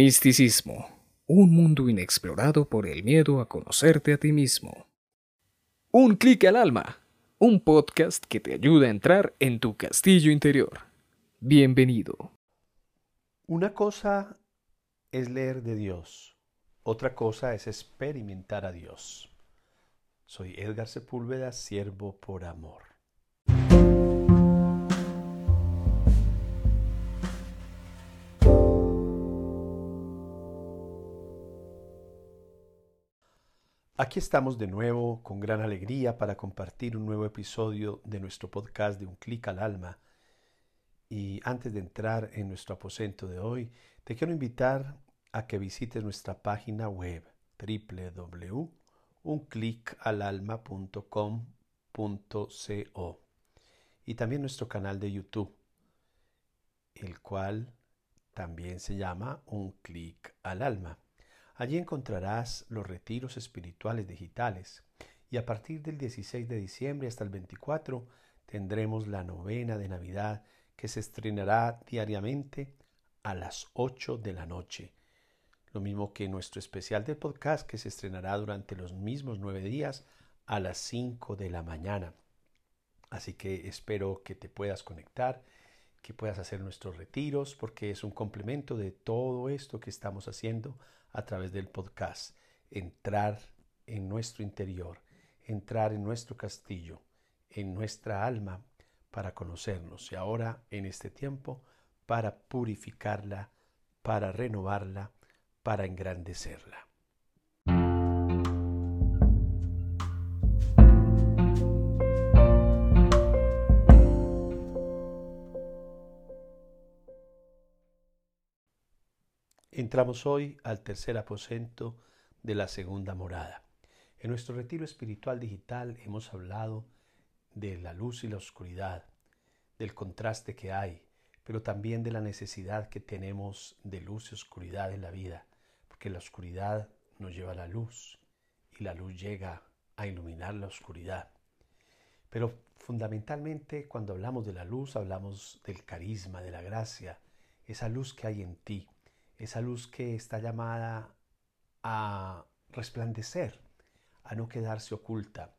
Misticismo, un mundo inexplorado por el miedo a conocerte a ti mismo. Un clic al alma, un podcast que te ayuda a entrar en tu castillo interior. Bienvenido. Una cosa es leer de Dios, otra cosa es experimentar a Dios. Soy Edgar Sepúlveda, siervo por amor. Aquí estamos de nuevo con gran alegría para compartir un nuevo episodio de nuestro podcast de Un clic al alma. Y antes de entrar en nuestro aposento de hoy, te quiero invitar a que visites nuestra página web www.unclicalalma.com.co y también nuestro canal de YouTube, el cual también se llama Un clic al alma. Allí encontrarás los retiros espirituales digitales y a partir del 16 de diciembre hasta el 24 tendremos la novena de Navidad que se estrenará diariamente a las 8 de la noche. Lo mismo que nuestro especial de podcast que se estrenará durante los mismos nueve días a las 5 de la mañana. Así que espero que te puedas conectar, que puedas hacer nuestros retiros, porque es un complemento de todo esto que estamos haciendo a través del podcast, entrar en nuestro interior, entrar en nuestro castillo, en nuestra alma para conocernos y ahora en este tiempo para purificarla, para renovarla, para engrandecerla. Entramos hoy al tercer aposento de la segunda morada. En nuestro retiro espiritual digital hemos hablado de la luz y la oscuridad, del contraste que hay, pero también de la necesidad que tenemos de luz y oscuridad en la vida, porque la oscuridad nos lleva a la luz y la luz llega a iluminar la oscuridad. Pero fundamentalmente cuando hablamos de la luz hablamos del carisma, de la gracia, esa luz que hay en ti, esa luz que está llamada a resplandecer, a no quedarse oculta,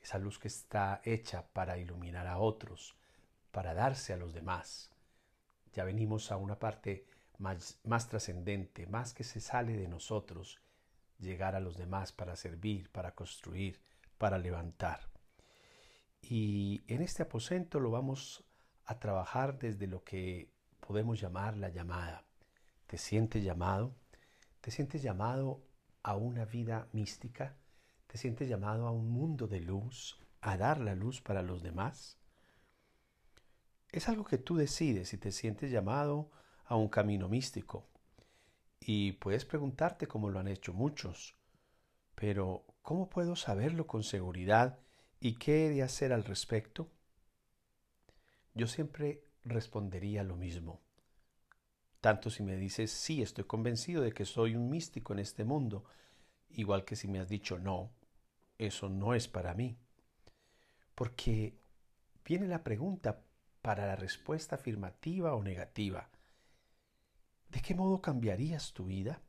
esa luz que está hecha para iluminar a otros, para darse a los demás. Ya venimos a una parte más, más trascendente, más que se sale de nosotros, llegar a los demás para servir, para construir, para levantar. Y en este aposento lo vamos a trabajar desde lo que podemos llamar la llamada. ¿Te sientes llamado? ¿Te sientes llamado a una vida mística? ¿Te sientes llamado a un mundo de luz, a dar la luz para los demás? Es algo que tú decides si te sientes llamado a un camino místico. Y puedes preguntarte como lo han hecho muchos, pero ¿cómo puedo saberlo con seguridad y qué he de hacer al respecto? Yo siempre respondería lo mismo. Tanto si me dices, sí, estoy convencido de que soy un místico en este mundo, igual que si me has dicho, no, eso no es para mí. Porque viene la pregunta para la respuesta afirmativa o negativa. ¿De qué modo cambiarías tu vida?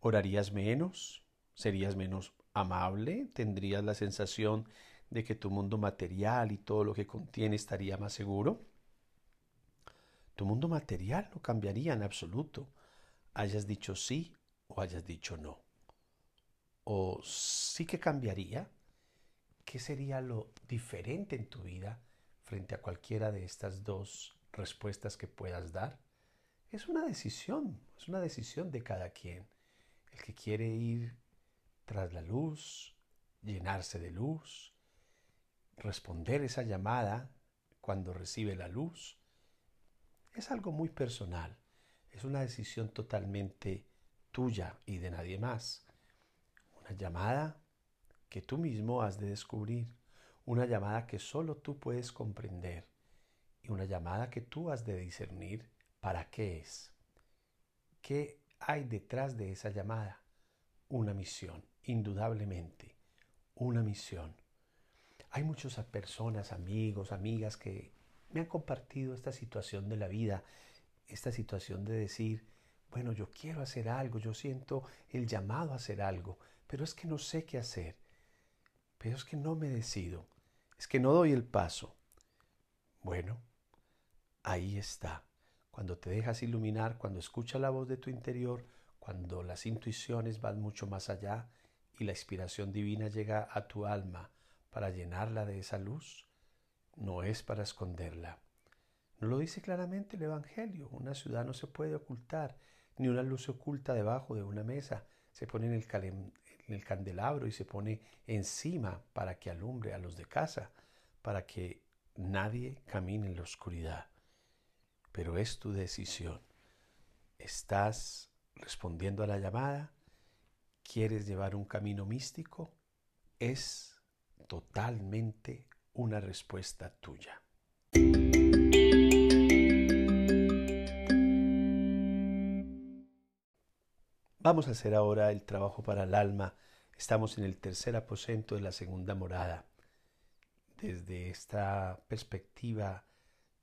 ¿Orarías menos? ¿Serías menos amable? ¿Tendrías la sensación de que tu mundo material y todo lo que contiene estaría más seguro? Tu mundo material no cambiaría en absoluto, hayas dicho sí o hayas dicho no. O sí que cambiaría. ¿Qué sería lo diferente en tu vida frente a cualquiera de estas dos respuestas que puedas dar? Es una decisión, es una decisión de cada quien. El que quiere ir tras la luz, llenarse de luz, responder esa llamada cuando recibe la luz, es algo muy personal, es una decisión totalmente tuya y de nadie más. Una llamada que tú mismo has de descubrir, una llamada que solo tú puedes comprender y una llamada que tú has de discernir para qué es. ¿Qué hay detrás de esa llamada? Una misión, indudablemente, una misión. Hay muchas personas, amigos, amigas que me han compartido esta situación de la vida, esta situación de decir, bueno, yo quiero hacer algo, yo siento el llamado a hacer algo, pero es que no sé qué hacer, pero es que no me decido, es que no doy el paso. Bueno, ahí está. Cuando te dejas iluminar, cuando escuchas la voz de tu interior, cuando las intuiciones van mucho más allá y la inspiración divina llega a tu alma para llenarla de esa luz, no es para esconderla. No lo dice claramente el Evangelio. Una ciudad no se puede ocultar, ni una luz se oculta debajo de una mesa. Se pone en el, en el candelabro y se pone encima para que alumbre a los de casa, para que nadie camine en la oscuridad. Pero es tu decisión. ¿Estás respondiendo a la llamada? ¿Quieres llevar un camino místico? Es totalmente una respuesta tuya. Vamos a hacer ahora el trabajo para el alma. Estamos en el tercer aposento de la segunda morada. Desde esta perspectiva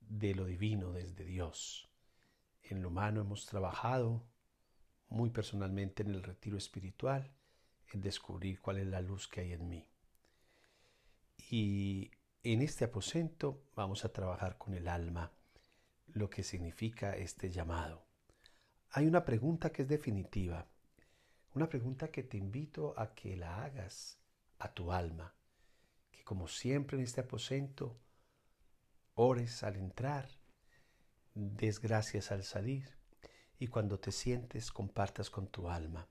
de lo divino, desde Dios. En lo humano hemos trabajado muy personalmente en el retiro espiritual, en descubrir cuál es la luz que hay en mí. Y en este aposento vamos a trabajar con el alma, lo que significa este llamado hay una pregunta que es definitiva, una pregunta que te invito a que la hagas a tu alma, que como siempre en este aposento, ores al entrar, des gracias al salir y cuando te sientes compartas con tu alma.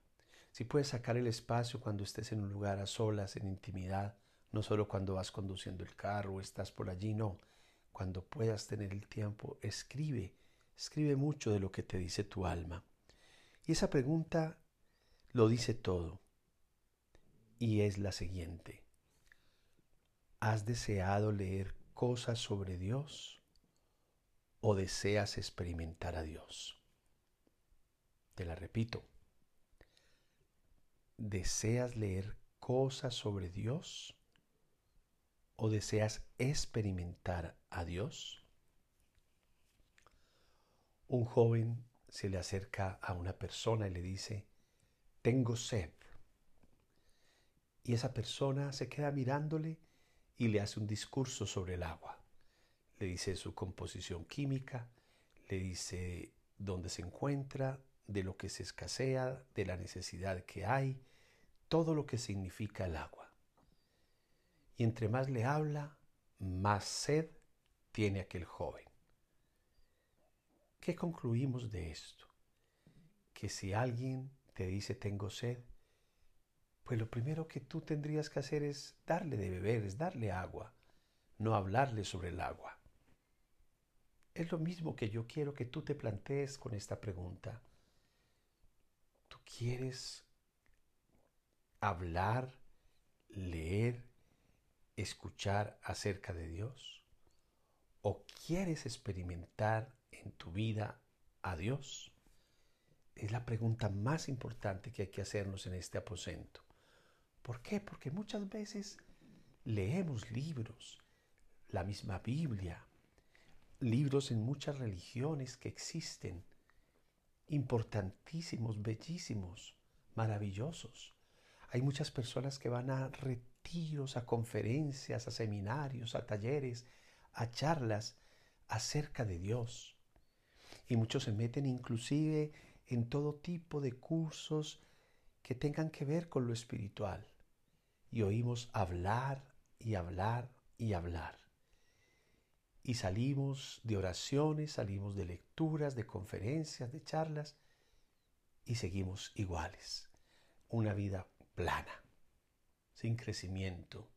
Si puedes sacar el espacio cuando estés en un lugar a solas, en intimidad, no solo cuando vas conduciendo el carro o estás por allí, no. Cuando puedas tener el tiempo, escribe Escribe mucho de lo que te dice tu alma. Y esa pregunta lo dice todo. Y es la siguiente. ¿Has deseado leer cosas sobre Dios o deseas experimentar a Dios? Te la repito. ¿Deseas leer cosas sobre Dios o deseas experimentar a Dios? Un joven se le acerca a una persona y le dice, tengo sed. Y esa persona se queda mirándole y le hace un discurso sobre el agua. Le dice su composición química, le dice dónde se encuentra, de lo que se escasea, de la necesidad que hay, todo lo que significa el agua. Y entre más le habla, más sed tiene aquel joven. ¿Qué concluimos de esto? Que si alguien te dice tengo sed, pues lo primero que tú tendrías que hacer es darle de beber, es darle agua, no hablarle sobre el agua. Es lo mismo que yo quiero que tú te plantees con esta pregunta. ¿Tú quieres hablar, leer, escuchar acerca de Dios? ¿O quieres experimentar en tu vida a Dios? Es la pregunta más importante que hay que hacernos en este aposento. ¿Por qué? Porque muchas veces leemos libros, la misma Biblia, libros en muchas religiones que existen, importantísimos, bellísimos, maravillosos. Hay muchas personas que van a a conferencias, a seminarios, a talleres, a charlas acerca de Dios. Y muchos se meten inclusive en todo tipo de cursos que tengan que ver con lo espiritual. Y oímos hablar y hablar y hablar. Y salimos de oraciones, salimos de lecturas, de conferencias, de charlas, y seguimos iguales. Una vida plana, sin crecimiento,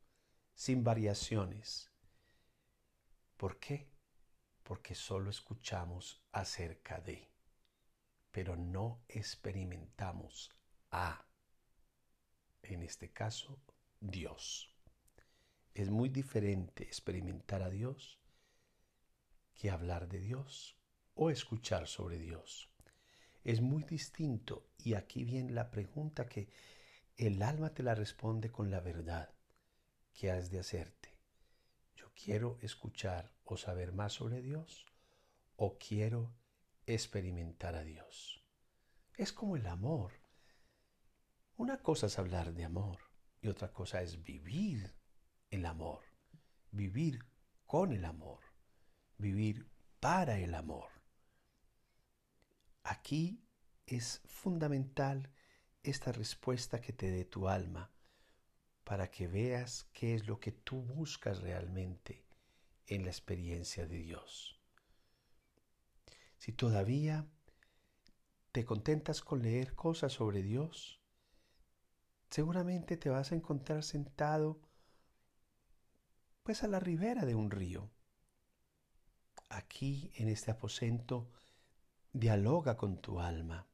sin variaciones. ¿Por qué? porque solo escuchamos acerca de, pero no experimentamos a, en este caso, Dios. Es muy diferente experimentar a Dios que hablar de Dios o escuchar sobre Dios. Es muy distinto y aquí viene la pregunta que el alma te la responde con la verdad que has de hacerte. Yo quiero escuchar o saber más sobre Dios o quiero experimentar a Dios. Es como el amor. Una cosa es hablar de amor y otra cosa es vivir el amor, vivir con el amor, vivir para el amor. Aquí es fundamental esta respuesta que te dé tu alma para que veas qué es lo que tú buscas realmente en la experiencia de Dios. Si todavía te contentas con leer cosas sobre Dios, seguramente te vas a encontrar sentado pues a la ribera de un río. Aquí en este aposento dialoga con tu alma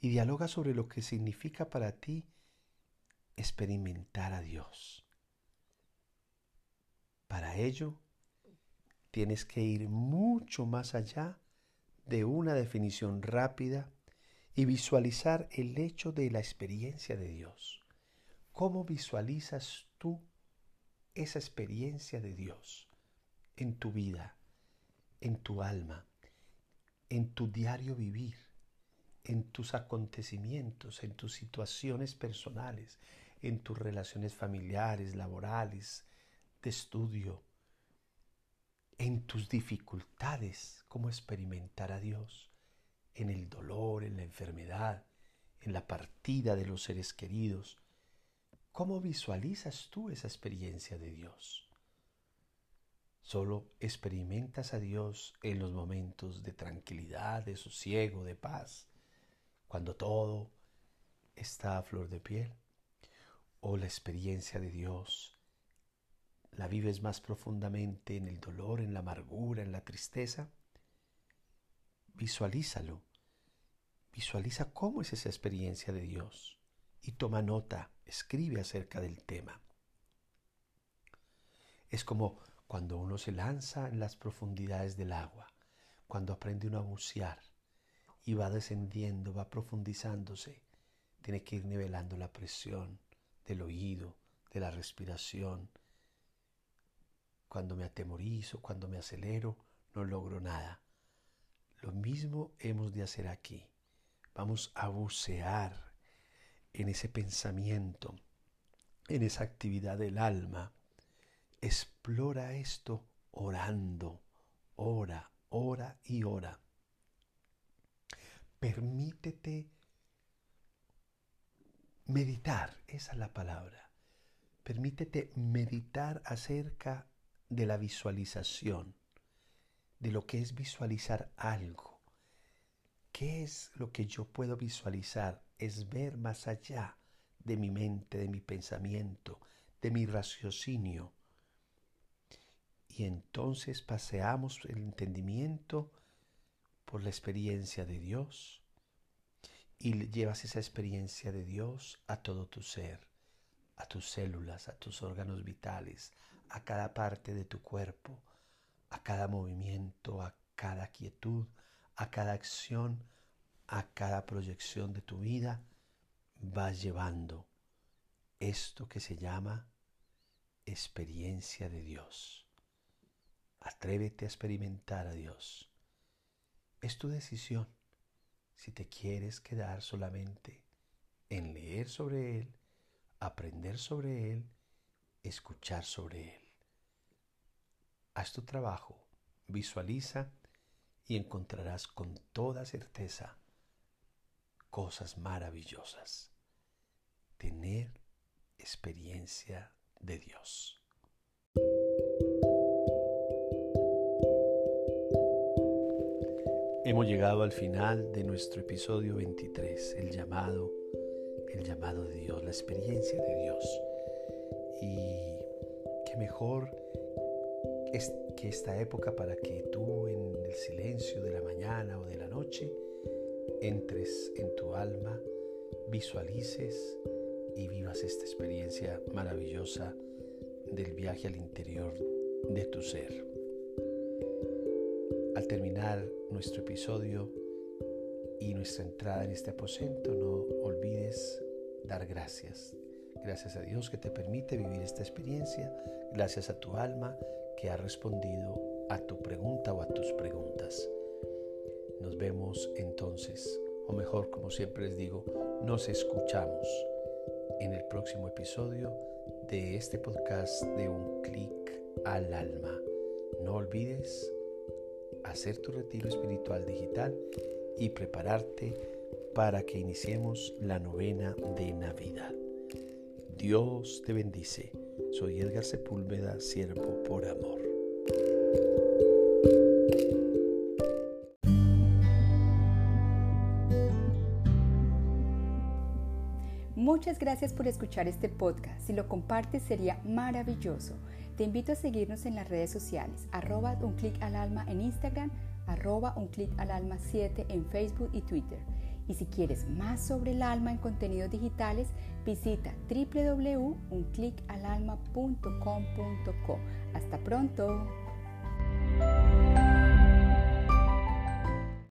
y dialoga sobre lo que significa para ti experimentar a Dios. Para ello, tienes que ir mucho más allá de una definición rápida y visualizar el hecho de la experiencia de Dios. ¿Cómo visualizas tú esa experiencia de Dios en tu vida, en tu alma, en tu diario vivir, en tus acontecimientos, en tus situaciones personales, en tus relaciones familiares, laborales, de estudio, en tus dificultades, cómo experimentar a Dios, en el dolor, en la enfermedad, en la partida de los seres queridos. ¿Cómo visualizas tú esa experiencia de Dios? Solo experimentas a Dios en los momentos de tranquilidad, de sosiego, de paz, cuando todo está a flor de piel. O la experiencia de Dios la vives más profundamente en el dolor, en la amargura, en la tristeza, visualízalo. Visualiza cómo es esa experiencia de Dios y toma nota, escribe acerca del tema. Es como cuando uno se lanza en las profundidades del agua, cuando aprende uno a bucear y va descendiendo, va profundizándose, tiene que ir nivelando la presión del oído, de la respiración, cuando me atemorizo, cuando me acelero, no logro nada. Lo mismo hemos de hacer aquí. Vamos a bucear en ese pensamiento, en esa actividad del alma. Explora esto orando, ora, ora y ora. Permítete meditar, esa es la palabra. Permítete meditar acerca de la visualización, de lo que es visualizar algo. ¿Qué es lo que yo puedo visualizar? Es ver más allá de mi mente, de mi pensamiento, de mi raciocinio. Y entonces paseamos el entendimiento por la experiencia de Dios y llevas esa experiencia de Dios a todo tu ser, a tus células, a tus órganos vitales, a cada parte de tu cuerpo, a cada movimiento, a cada quietud, a cada acción, a cada proyección de tu vida, vas llevando esto que se llama experiencia de Dios. Atrévete a experimentar a Dios. Es tu decisión si te quieres quedar solamente en leer sobre Él, aprender sobre Él escuchar sobre Él. Haz tu trabajo, visualiza y encontrarás con toda certeza cosas maravillosas. Tener experiencia de Dios. Hemos llegado al final de nuestro episodio 23, el llamado, el llamado de Dios, la experiencia de Dios. Y qué mejor es que esta época para que tú en el silencio de la mañana o de la noche entres en tu alma, visualices y vivas esta experiencia maravillosa del viaje al interior de tu ser. Al terminar nuestro episodio y nuestra entrada en este aposento, no olvides dar gracias. Gracias a Dios que te permite vivir esta experiencia. Gracias a tu alma que ha respondido a tu pregunta o a tus preguntas. Nos vemos entonces o mejor, como siempre les digo, nos escuchamos en el próximo episodio de este podcast de un clic al alma. No olvides hacer tu retiro espiritual digital y prepararte para que iniciemos la novena de Navidad. Dios te bendice. Soy Edgar Sepúlveda, siervo por amor. Muchas gracias por escuchar este podcast. Si lo compartes sería maravilloso. Te invito a seguirnos en las redes sociales, arroba un al alma en Instagram, arroba un clic al alma 7 en Facebook y Twitter. Y si quieres más sobre el alma en contenidos digitales, visita www.unclicalalma.com.co. Hasta pronto.